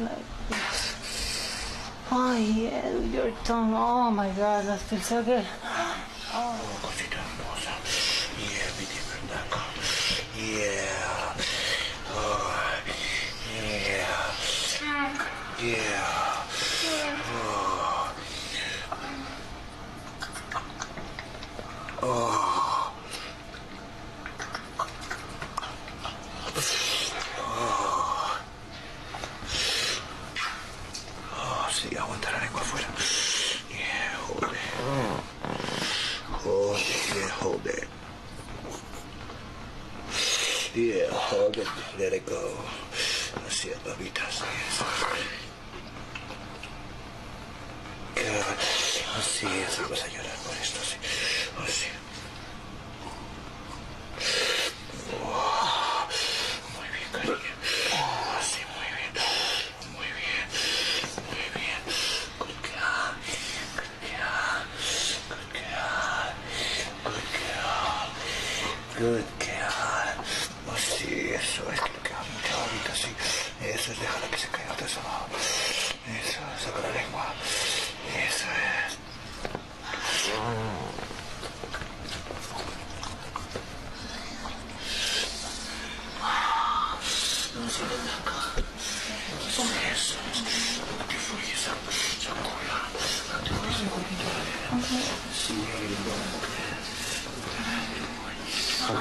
like. Oh, yeah, your tongue. Oh, my God, that feels so good. Hermosa. Yeah. Yeah. Oh, yeah. Yeah. Oh. Oh. Así es, babita, así es. Así vas a llorar por esto, así. Así. Oh, muy bien, cariño. Oh, así, muy bien. Muy bien. Muy bien. Good. Good. Good. Good. Good girl. Eso es, déjala que se caiga todo eso abajo. Eso, saca la lengua. Eso es. No se le da acá. Eso. No te fuyes. Saca No te fuyes. Sí, Oh,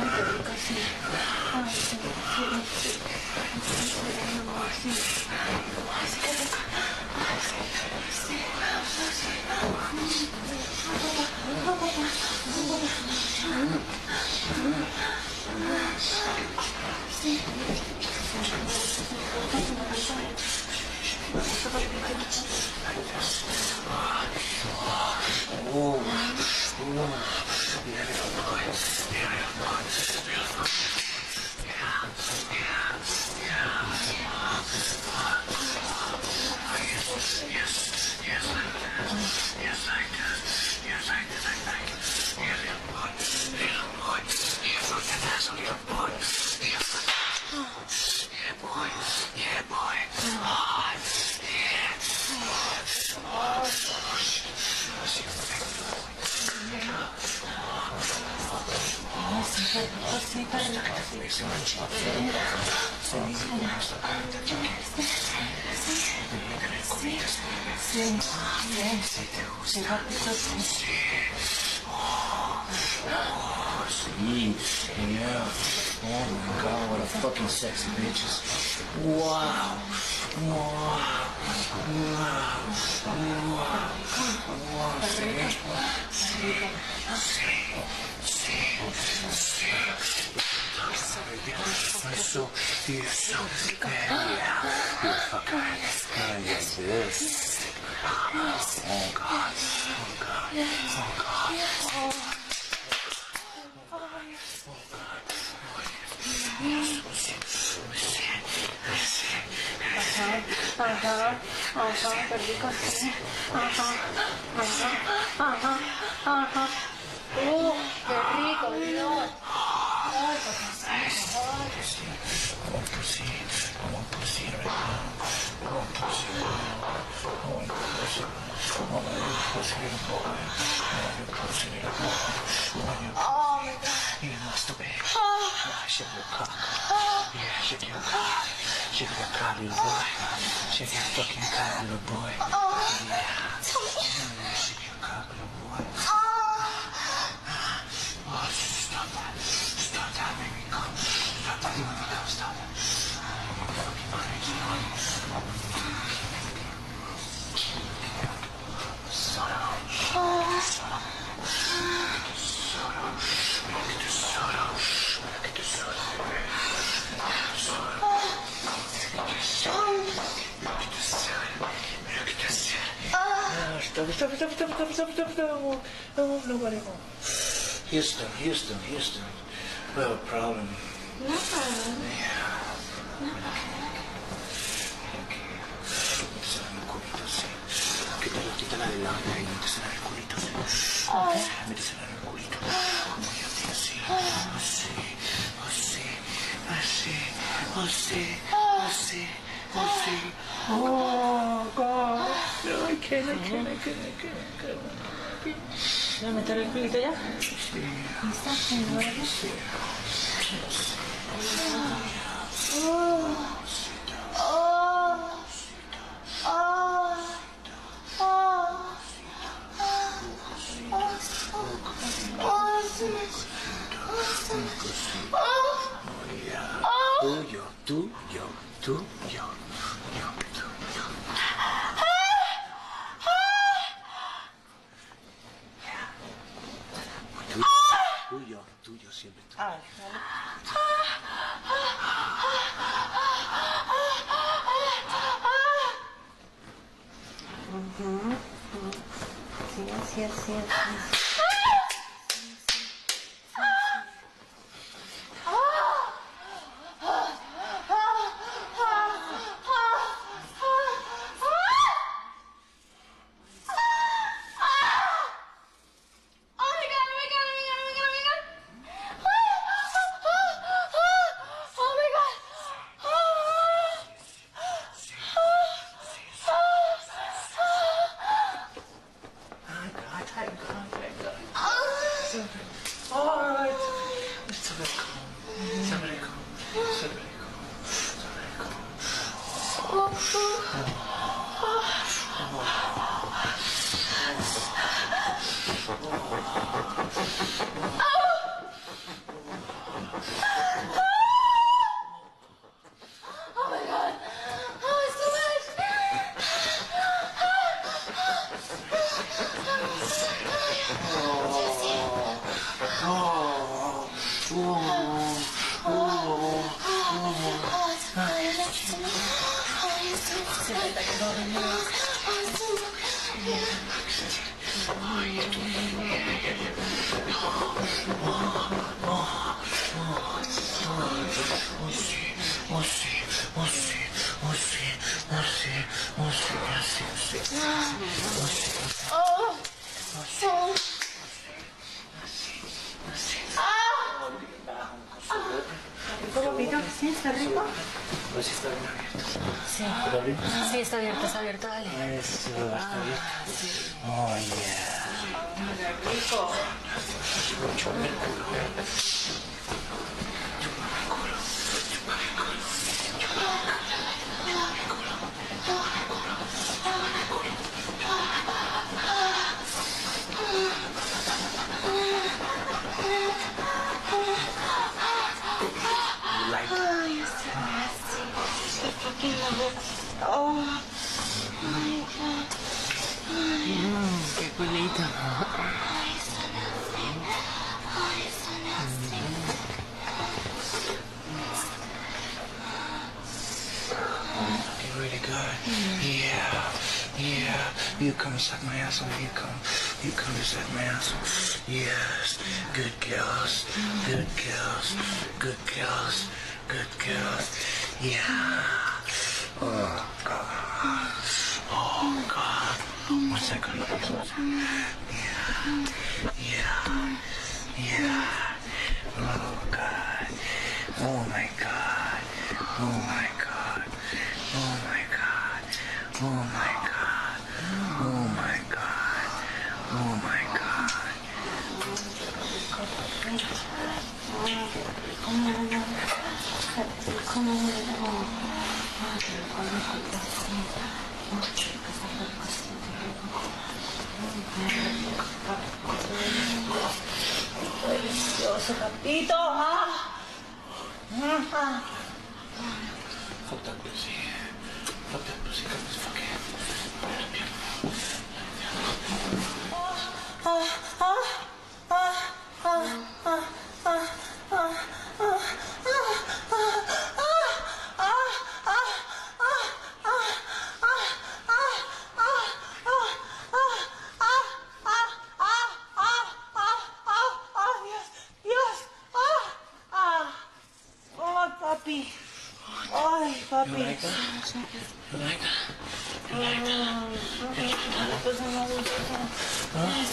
oh. Qué rico, sí. Ay, sí, sí, sí. Ay, mi amor, sí. Ay, sí, qué rico. Ay, sí, sí. Yes, yes, yes, I do. Yes, I do. I like it. Yeah, little boy, little boy. Yeah, look at that, little boy. Yeah, yeah, boy. Yeah, boy. Oh, yeah. Oh, oh, see your Sí, qué Sí, yeah. Oh my god, what a fucking sexy bitches. Wow. Wow. Wow. Wow. Wow. Sí. Sí. Sí. Eso, eso, yeah, you're fucking, uh, yes, this. Oh God, oh God, oh God. Ajá, ajá, ajá, qué rico, sí. Ajá, ajá, ajá, ajá. Uh, qué rico, Dios. Ay, I want pussy. I want pussy right now. I want pussy. I want pussy. I want your pussy, little boy. I want your pussy, little boy. I want your Oh, my God. You masturbate. Yeah, shake your cock. Yeah, shake your cock. Shake your cock, little boy. Shake your fucking cock, little boy. Yeah. Yeah, shake your cock, little boy. Oh, stop that. Stop that, baby. Come. Stop that, baby. Come, stop it. You're fucking crazy. Stop, stop, stop, stop, stop, stop, stop. I want nobody home. Houston, Houston, Houston. We have a problem. No problem. Yeah. No problem. Okay. Quítale el culito, sí. Quítala, quítala de lado. Métesela en el culito. Métesela en el culito. José, José, José, José, José, José. Oh, God. No, I can't, I can't, I can't, I can't, I can't. ¿Voy a meter el culito ya? Sí. ¿Está? ¿Sí? Oh. Tuyo, tuyo, tuyo, tuyo, tuyo. Tuyo, tuyo, tuyo, siempre tuyo. Sí, así. ¿Está rico? Pues está bien abierto. Sí. ¿Está abierto? Sí, está abierto, está abierto, dale. Eso, está abierto. Oh yeah. Chúpame el culo. You You come and suck my asshole. You come. You come to suck my asshole. Yes. Good girls. Good girls. Good girls. Good girls. Yeah. Oh God. Oh God. What's that? Yeah. Yeah. Yeah. Oh God. Oh my God. Oh my Delicioso, papito. Ah. Ah. Falta così. Falta così,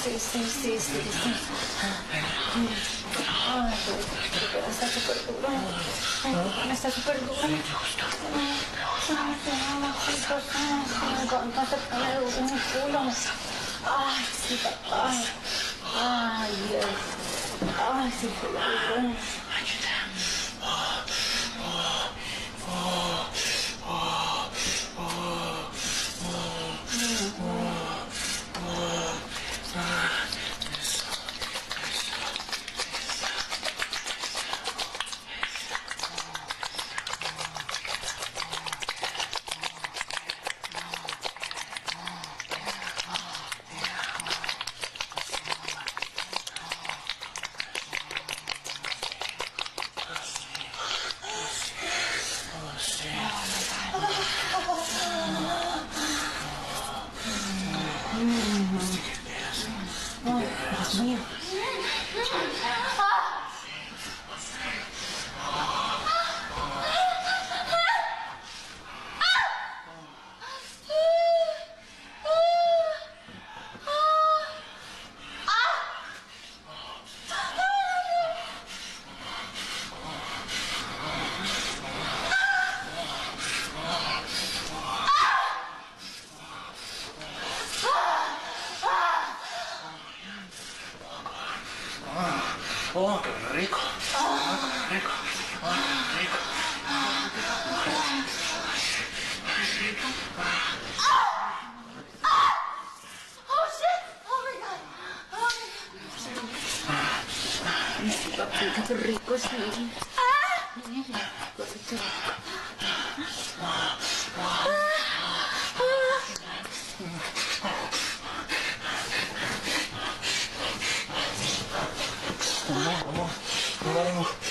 sí, sí, sí, sí. Ay, sí, papá. Ay, Dios. Ay, sí, qué しい。Oh, oh, oh.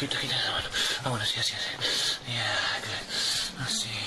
poquito, quita la mano. Ah, sí, así, así. Yeah, good. Así.